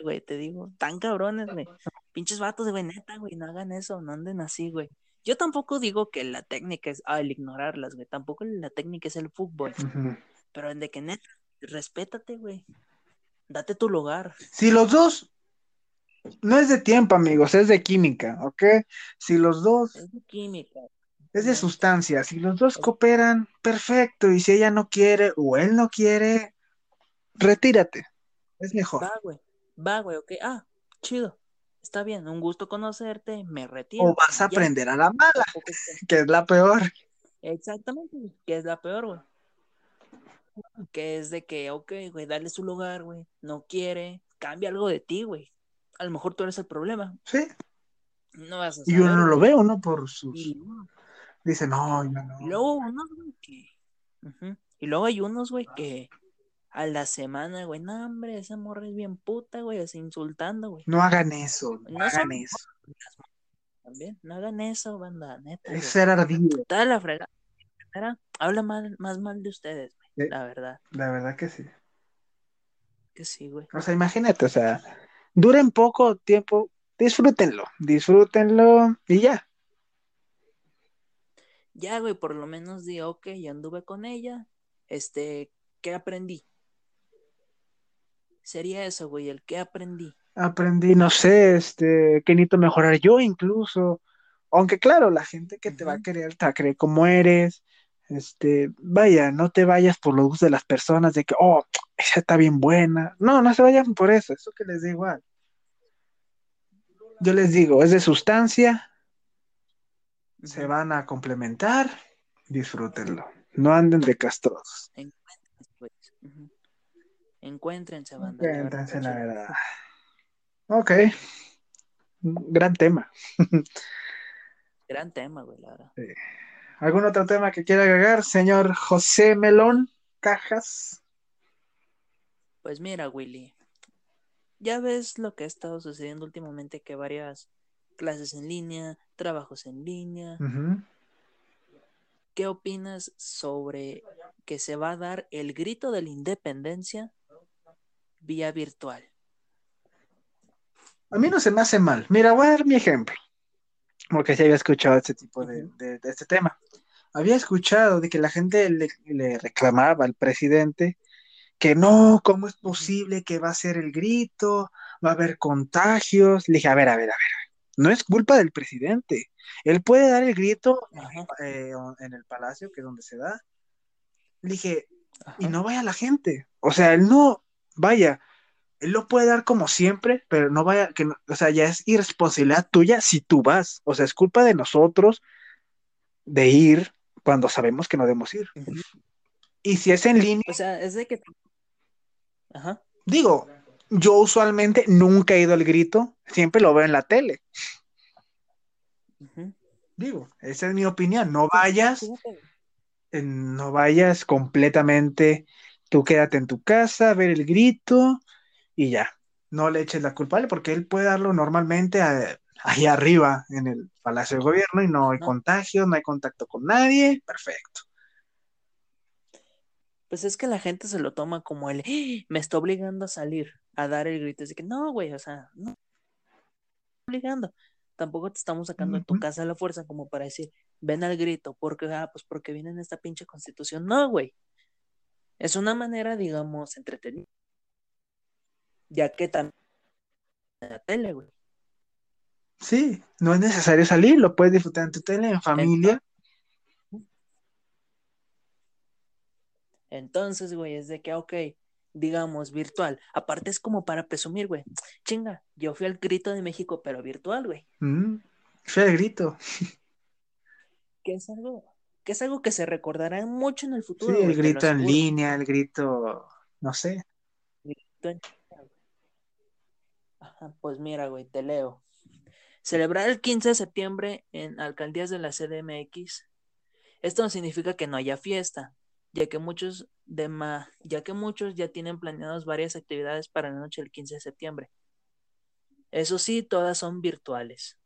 güey. Te digo, tan cabrones, güey. Pinches vatos, güey, neta, güey, no hagan eso, no anden así, güey. Yo tampoco digo que la técnica es ah, el ignorarlas, güey. Tampoco la técnica es el fútbol. Pero en de que neta, respétate, güey. Date tu lugar. Si los dos, no es de tiempo, amigos, es de química, ¿ok? Si los dos, Es de química. es de sustancia, si los dos cooperan, perfecto. Y si ella no quiere o él no quiere, retírate. Es mejor. Va, güey. Va, güey, ok. Ah, chido. Está bien, un gusto conocerte, me retiro. O vas a Ya. aprender a la mala, que- es la peor. Exactamente, que es la peor, güey. Que es de que, ok, güey, dale su lugar, güey. No quiere, cambia algo de ti, güey. A lo mejor tú eres el problema. Sí. No vas a Y uno saber, no lo ve, uno por sus. Y, Dice, no, yo y no. luego unos, güey, que. Y luego hay unos, güey, que a la semana, güey, no, hombre, esa morra es bien puta, güey, así insultando, güey. No hagan eso, no, No hagan eso. También, no hagan eso, banda, neta. Es güey. ser ardido. Está la fregada. Habla mal, más mal de ustedes, güey. La verdad. La verdad que sí. Que sí, güey. O sea, imagínate, o sea, duren poco tiempo, disfrútenlo, disfrútenlo y ya. Ya, güey, por lo menos di, ok, ya anduve con ella. Este, ¿qué aprendí? Sería eso, güey, el que aprendí. Aprendí, no sé, este, que necesito mejorar yo incluso. Aunque claro, la gente que te va a querer te va a querer como eres. Este, vaya, no te vayas por los gustos de las personas de que, oh, esa está bien buena. No, no se vayan por eso, eso que les da igual. Yo les digo, es de sustancia, se van a complementar, disfrútenlo. No anden de castrosos. Pues, ujú. Encuéntrense, banda. Encuéntrense la verdad. Ok. Gran tema. Gran tema, güey, la verdad. ¿Algún otro tema que quiera agregar, señor José Melón Cajas? Pues mira, Willy. Ya ves lo que ha estado sucediendo últimamente, que varias clases en línea, trabajos en línea. ¿Qué opinas sobre que se va a dar el grito de la independencia vía virtual? A mí no se me hace mal. Mira, voy a dar mi ejemplo. Porque sí había escuchado este tipo de, Ujú. de- de este tema. Había escuchado de que la gente le, le reclamaba al presidente que no, ¿cómo es posible que va a ser el grito? Va a haber contagios. Le dije, a ver, a ver, a ver. No es culpa del presidente. Él puede dar el grito eh, en el palacio, que es donde se da. Le dije, ajá. y no vaya la gente. O sea, él no, vaya, él lo puede dar como siempre, pero no vaya, que no- o sea, ya es irresponsabilidad tuya si tú vas. O sea, es culpa de nosotros de ir cuando sabemos que no debemos ir. Y si es en línea, O sea, es de que... Ajá. digo, yo usualmente nunca he ido al grito, siempre lo veo en la tele. Digo, esa es mi opinión. No vayas, Fíjate, güey. eh, no vayas completamente, tú quédate en tu casa, ver el grito y ya. No le eches la culpa porque él puede darlo normalmente a- ahí arriba en el Palacio de Gobierno y no hay No. contagio, no hay contacto con nadie, perfecto. Pues es que la gente se lo toma como el, "¡Ah! me está obligando a salir, a dar el grito. Así que no, güey, o sea, no. te está obligando. Tampoco te estamos sacando de tu casa a la fuerza como para decir, ven al grito, porque, ah, pues porque viene en esta pinche constitución. No, güey. Es una manera, digamos, entretenida. Ya que también en la tele, güey. Sí, no es necesario salir, lo puedes disfrutar en tu tele, en familia. Entonces, güey, es de que, ok, digamos, virtual. Aparte es como para presumir, güey. Chinga, yo fui al grito de México, pero virtual, güey. Mm, fue el grito. Que es algo, que es algo que se recordará mucho en el Sí, futuro, el te lo grito en línea, el grito, no sé. Grito en. Ajá, pues mira, güey, te leo. Celebrar el 15 de septiembre en alcaldías de la CDMX. Esto no significa que no haya fiesta, ya que muchos de ma- ya que muchos ya tienen planeadas varias actividades para la noche del 15 de septiembre. Eso sí, todas son virtuales.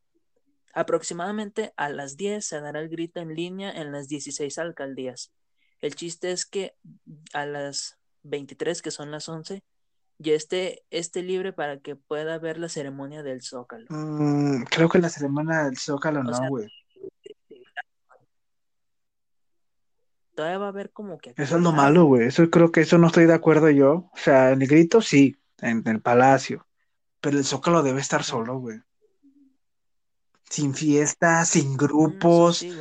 Aproximadamente a las 10 se dará el grito en línea en las 16 alcaldías. El chiste es que a las 23, que son las 11, ya esté, esté libre para que pueda ver la ceremonia del Zócalo. Mm, creo que la ceremonia del Zócalo O no, güey. Todavía va a haber como que Eso es lo malo, güey. Eso creo que eso no estoy de acuerdo yo. O sea, en el grito sí, en el palacio. Pero el Zócalo debe estar solo, güey. Sin fiesta, sin Mm, grupos, sí,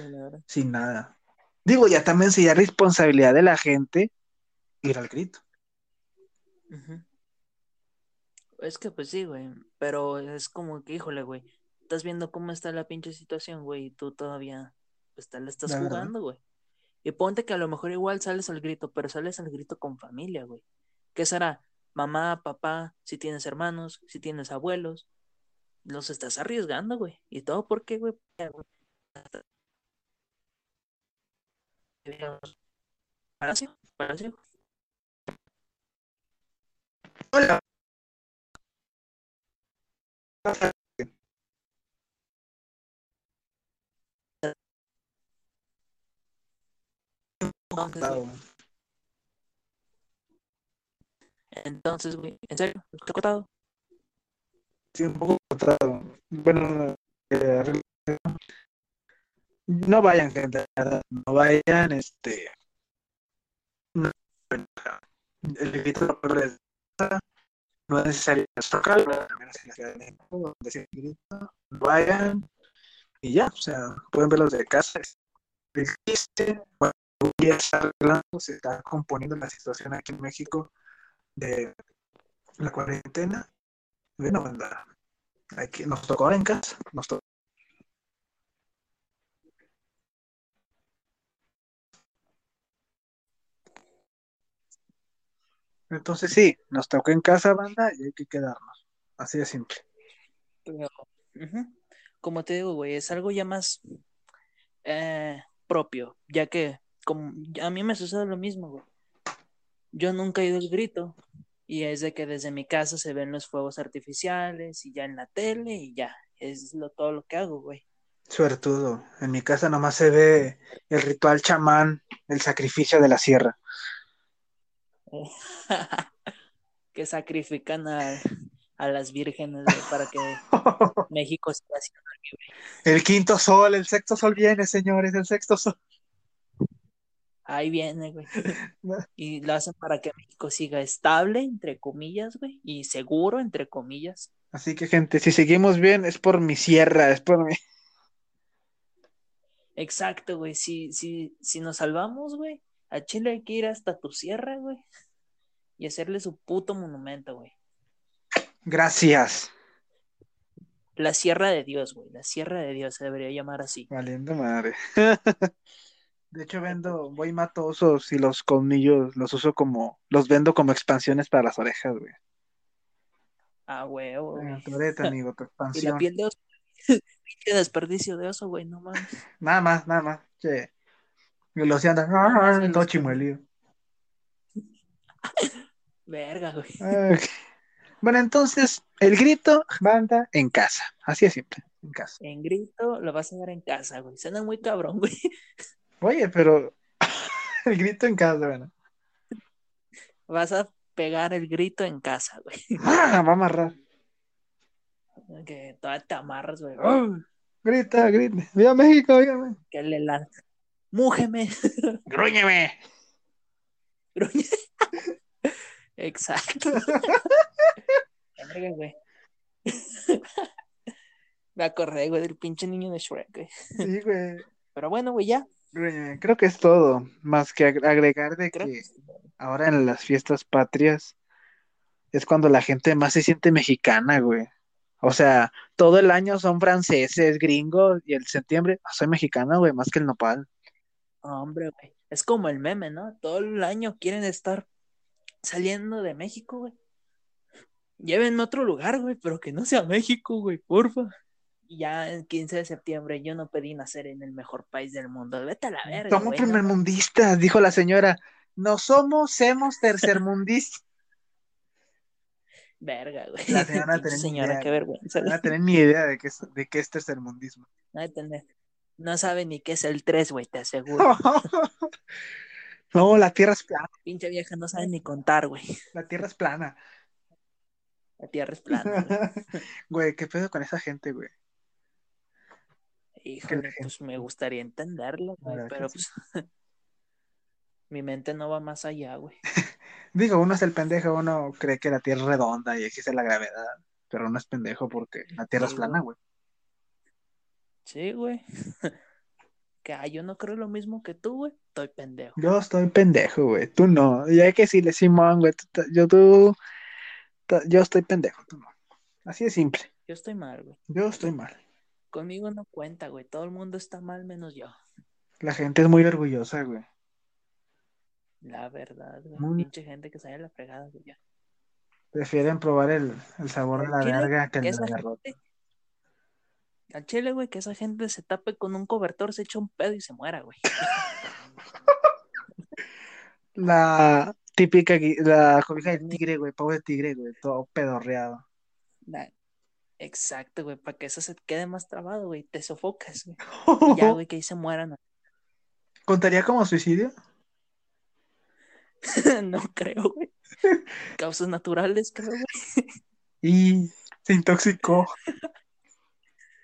sin nada. Digo, ya también sería responsabilidad de la gente ir al grito. Es que pues sí, güey, pero es como que, híjole, güey, estás viendo cómo está la pinche situación, güey, y tú todavía, pues te la estás La jugando, güey. Y ponte que a lo mejor igual sales al grito, pero sales al grito con familia, güey. ¿Qué será? Mamá, papá, si tienes hermanos, si tienes abuelos, los estás arriesgando, güey. ¿Y todo por qué, güey? Hola. Entonces, güey, entonces, güey, ¿en serio? ¿Está cortado? Sí, un poco cortado. Bueno, eh, no vayan, gente, no vayan, este. no, el grito no es necesario en el Zócalo, también es en la Ciudad de México, donde se grita, no vayan y ya, o sea, pueden verlos de casa. Existe, bueno, ya está arreglando, se está componiendo la situación aquí en México de la cuarentena. Bueno, banda, aquí nos tocó en casa, nos tocó. Entonces sí, nos tocó en casa, banda, y hay que quedarnos. Así de simple. Como te digo, güey, es algo ya más eh, propio, ya que como, a mí me sucede lo mismo, güey. Yo nunca he ido al grito y es de que desde mi casa se ven los fuegos artificiales y ya en la tele y ya, es lo, todo lo que hago, güey. Suertudo. En mi casa nomás se ve el ritual chamán, el sacrificio de la sierra. que sacrifican a, a las vírgenes güey, para que México siga siendo El quinto sol, el sexto sol viene, señores, el sexto sol. Ahí viene, güey. Y lo hacen para que México siga estable, entre comillas, güey, y seguro, entre comillas. Así que, gente, si seguimos bien, es por mi sierra, es por mi. Exacto, güey. Si, si, si nos salvamos, güey, a Chile hay que ir hasta tu sierra, güey, y hacerle su puto monumento, güey. Gracias. La Sierra de Dios, güey. La Sierra de Dios se debería llamar así. Valiendo madre. De hecho, vendo, voy y mato osos y los colmillos los uso como, los vendo como expansiones para las orejas, güey. Ah, tu amigo, tu Y la piel de oso. Pinche desperdicio de oso, güey, no mames. Nada más, nada más. Che. Y los andan, ah, güey, todo chimuelío. Verga, güey. Bueno, entonces, el grito, banda, en casa. Así es simple. En casa. En grito lo vas a dar en casa, güey. Suena muy cabrón, güey. Oye, pero el grito en casa, bueno. Vas a pegar el grito en casa, güey. Ah, va a amarrar. Que todavía te amarras, güey. Grita, grita. ¡Viva México, viva México! Que le la... Mújeme. ¡Grúñeme! Gruñe. Exacto. Güey. Me acordé, güey, del pinche niño de Shrek, güey. Sí, güey. Pero bueno, güey, ya. Grúñeme. Creo que es todo. Más que ag- agregar de Creo que ahora en las fiestas patrias es cuando la gente más se siente mexicana, güey. O sea, todo el año son franceses, gringos, y el septiembre, "Ah, soy mexicana, güey, más que el nopal. Hombre, güey. Es como el meme, ¿no? Todo el año quieren estar saliendo de México, güey. Llévenme a otro lugar, güey, pero que no sea México, güey, porfa. Ya el 15 de septiembre yo no pedí nacer en el mejor país del mundo. Vete a la verga, Somos güey. no primermundistas, dijo la señora. No somos, somos tercermundistas. Verga, güey. La señora tenía señora, idea, qué vergüenza. No güey. tienen ni idea de qué es, de qué es tercermundismo. No, tener- no sabe ni qué es el 3, güey, te aseguro. No, la tierra es plana, Pinche vieja no sabe ni contar, güey. la tierra es plana. La tierra es plana, güey. Güey, ¿qué pedo con esa gente, güey? Híjole, pues me gustaría entenderlo, güey, ¿Verdad que pero sí? pues mi mente no va más allá, güey. Digo, uno es el pendejo, uno cree que la tierra es redonda y existe la gravedad, pero uno es pendejo porque la tierra es plana, güey. Sí, güey. Que ah, yo no creo lo mismo que tú, güey. Estoy pendejo. Yo estoy pendejo, güey. Tú no. Y hay que decirle, Simón, güey. tú Yo, tú. Yo estoy pendejo, tú no. Así de simple. Yo estoy mal, güey. Yo estoy mal. Conmigo no cuenta, güey. Todo el mundo está mal menos yo. La gente es muy orgullosa, güey. La verdad, güey. Muy- Pinche gente que sale a la fregada, güey. ya. Prefieren probar el, el sabor de la verga que el de la gente- Al chile, güey, que esa gente se tape con un cobertor, se echa un pedo y se muera, güey. La típica, la cobija de tigre, güey. Pobre tigre, güey. Todo pedorreado. Exacto, güey, para que eso se quede más trabado, güey. Te sofocas, güey. Y ya, güey, que ahí se mueran. ¿Contaría como suicidio? no creo, güey. Causas naturales, creo, güey. Y se intoxicó.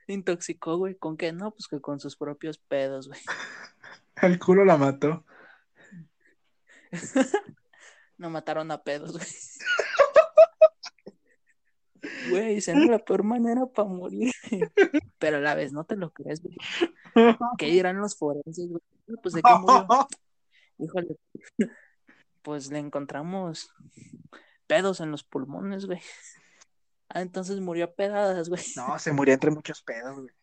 Se intoxicó, güey. ¿Con qué? No, pues que con sus propios pedos, güey. El culo la mató. No mataron a pedos, güey. Güey, esa era la peor manera para morir. Pero a la vez no te lo crees, güey. ¿Qué dirán los forenses, güey? Pues de qué murió. Híjole. Pues le encontramos pedos en los pulmones, güey. Ah, entonces murió a pedadas, güey. No, se murió entre muchos pedos, güey.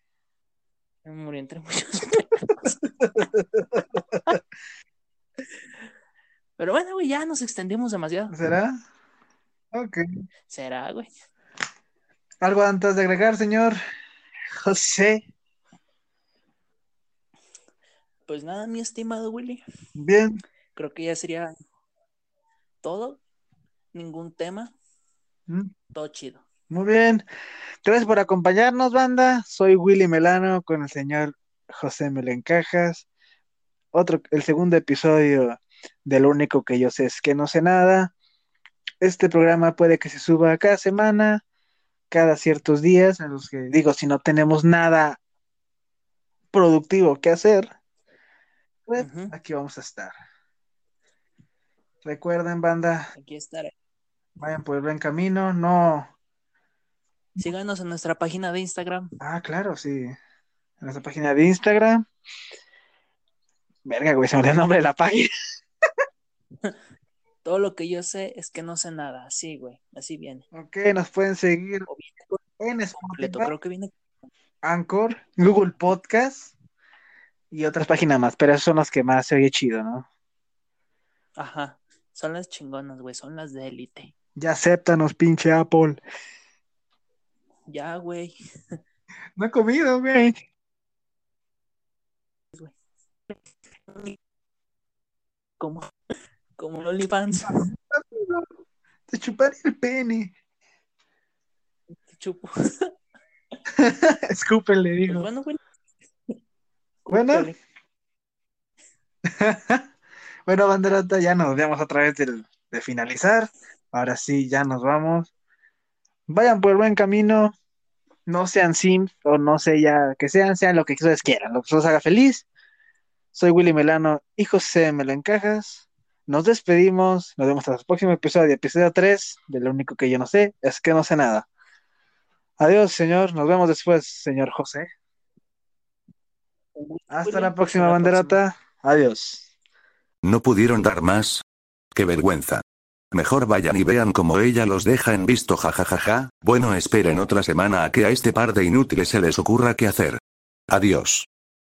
Murió entre muchos pedos. Pero bueno, güey, ya nos extendimos demasiado. ¿Será? Ok. ¿Será, güey? ¿Algo antes de agregar, señor José? Pues nada, mi estimado Willy. Bien. Creo que ya sería todo. Ningún tema. Mm, Todo chido. Muy bien. Gracias por acompañarnos, banda. Soy Willy Melano con el señor José Melencajas. Otro, el segundo episodio de Lo único que yo sé es que no sé nada. Este programa puede que se suba cada semana, cada ciertos días, en los que digo, si no tenemos nada productivo que hacer, pues aquí vamos a estar. Recuerden, banda, Aquí estaré. vayan por el buen camino, no Síganos en nuestra página de Instagram. Ah, claro, sí. En nuestra página de Instagram. Verga, güey, se me olvidó el nombre de la página. Todo lo que yo sé es que no sé nada. Así, güey. Así viene. Ok, nos pueden seguir en completo. Spotify, Creo que viene. Anchor, Google Podcast y otras páginas más, pero esos son los que más se oye chido, ¿no? Ajá. Son las chingonas, güey. Son las de élite. Ya acéptanos, pinche Apple. Ya, güey. No he comido, güey. Como, como OnlyFans. Te chuparé el pene. Chupo. Escúpele, Pues digo. bueno, güey. Bueno. Escúpele. Bueno, banderota, ya nos vemos a través del, de finalizar. Ahora sí, ya nos vamos. Vayan por el buen camino. No sean sims o no sé ya que sean, sean lo que ustedes quieran, lo que los haga feliz. Soy Willy Melano y José Me lo encajas. Nos despedimos. Nos vemos hasta el próximo episodio, episodio 3. De lo único que yo no sé es que no sé nada. Adiós, señor. Nos vemos después, señor José. Hasta la próxima, banderota. Adiós. ¿No pudieron dar más? ¡Qué vergüenza! Mejor vayan y vean cómo ella los deja en visto jajajaja. Bueno, esperen otra semana a que a este par de inútiles se les ocurra qué hacer. Adiós.